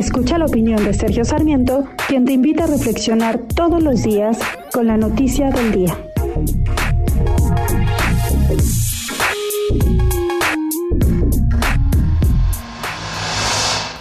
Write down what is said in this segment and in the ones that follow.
Escucha la opinión de Sergio Sarmiento, quien te invita a reflexionar todos los días con la noticia del día.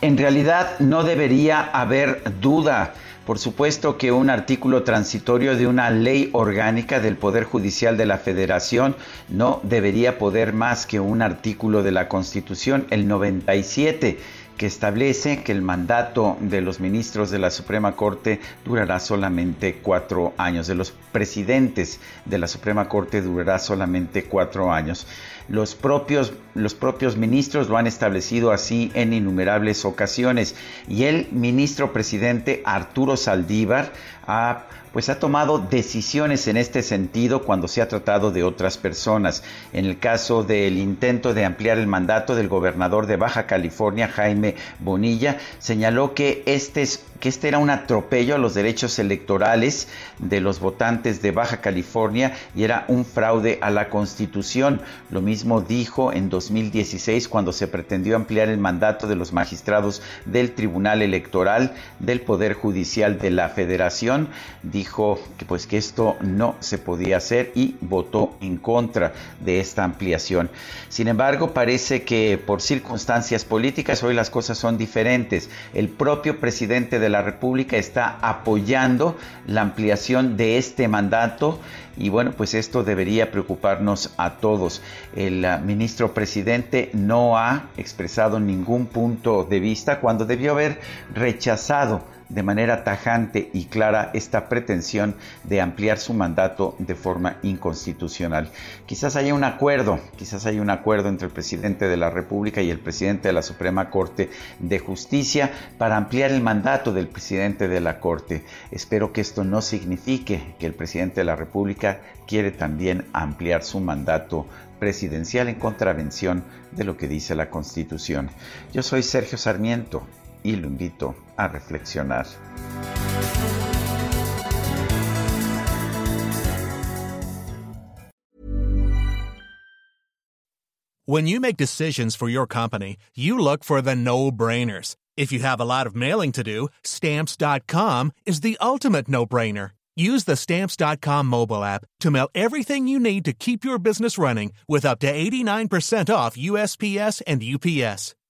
En realidad no debería haber duda. Por supuesto que un artículo transitorio de una ley orgánica del Poder Judicial de la Federación no debería poder más que un artículo de la Constitución, el 97 que establece que el mandato de los ministros de la Suprema Corte durará solamente cuatro años, de los presidentes de la Suprema Corte durará solamente cuatro años. Los propios, los propios ministros lo han establecido así en innumerables ocasiones y el ministro presidente Arturo Saldívar ha pues ha tomado decisiones en este sentido cuando se ha tratado de otras personas. En el caso del intento de ampliar el mandato del gobernador de Baja California, Jaime Bonilla, señaló que este, es, que este era un atropello a los derechos electorales de los votantes de Baja California y era un fraude a la Constitución. Lo mismo dijo en 2016 cuando se pretendió ampliar el mandato de los magistrados del Tribunal Electoral del Poder Judicial de la Federación dijo que pues que esto no se podía hacer y votó en contra de esta ampliación. Sin embargo, parece que por circunstancias políticas hoy las cosas son diferentes. El propio presidente de la República está apoyando la ampliación de este mandato y bueno, pues esto debería preocuparnos a todos. El uh, ministro presidente no ha expresado ningún punto de vista cuando debió haber rechazado de manera tajante y clara esta pretensión de ampliar su mandato de forma inconstitucional. Quizás haya un acuerdo, quizás haya un acuerdo entre el presidente de la República y el presidente de la Suprema Corte de Justicia para ampliar el mandato del presidente de la Corte. Espero que esto no signifique que el presidente de la República quiere también ampliar su mandato presidencial en contravención de lo que dice la Constitución. Yo soy Sergio Sarmiento y lo invito a reflexionar. When you make decisions for your company, you look for the no-brainers. If you have a lot of mailing to do, stamps.com is the ultimate no-brainer. Use the stamps.com mobile app to mail everything you need to keep your business running with up to 89% off USPS and UPS.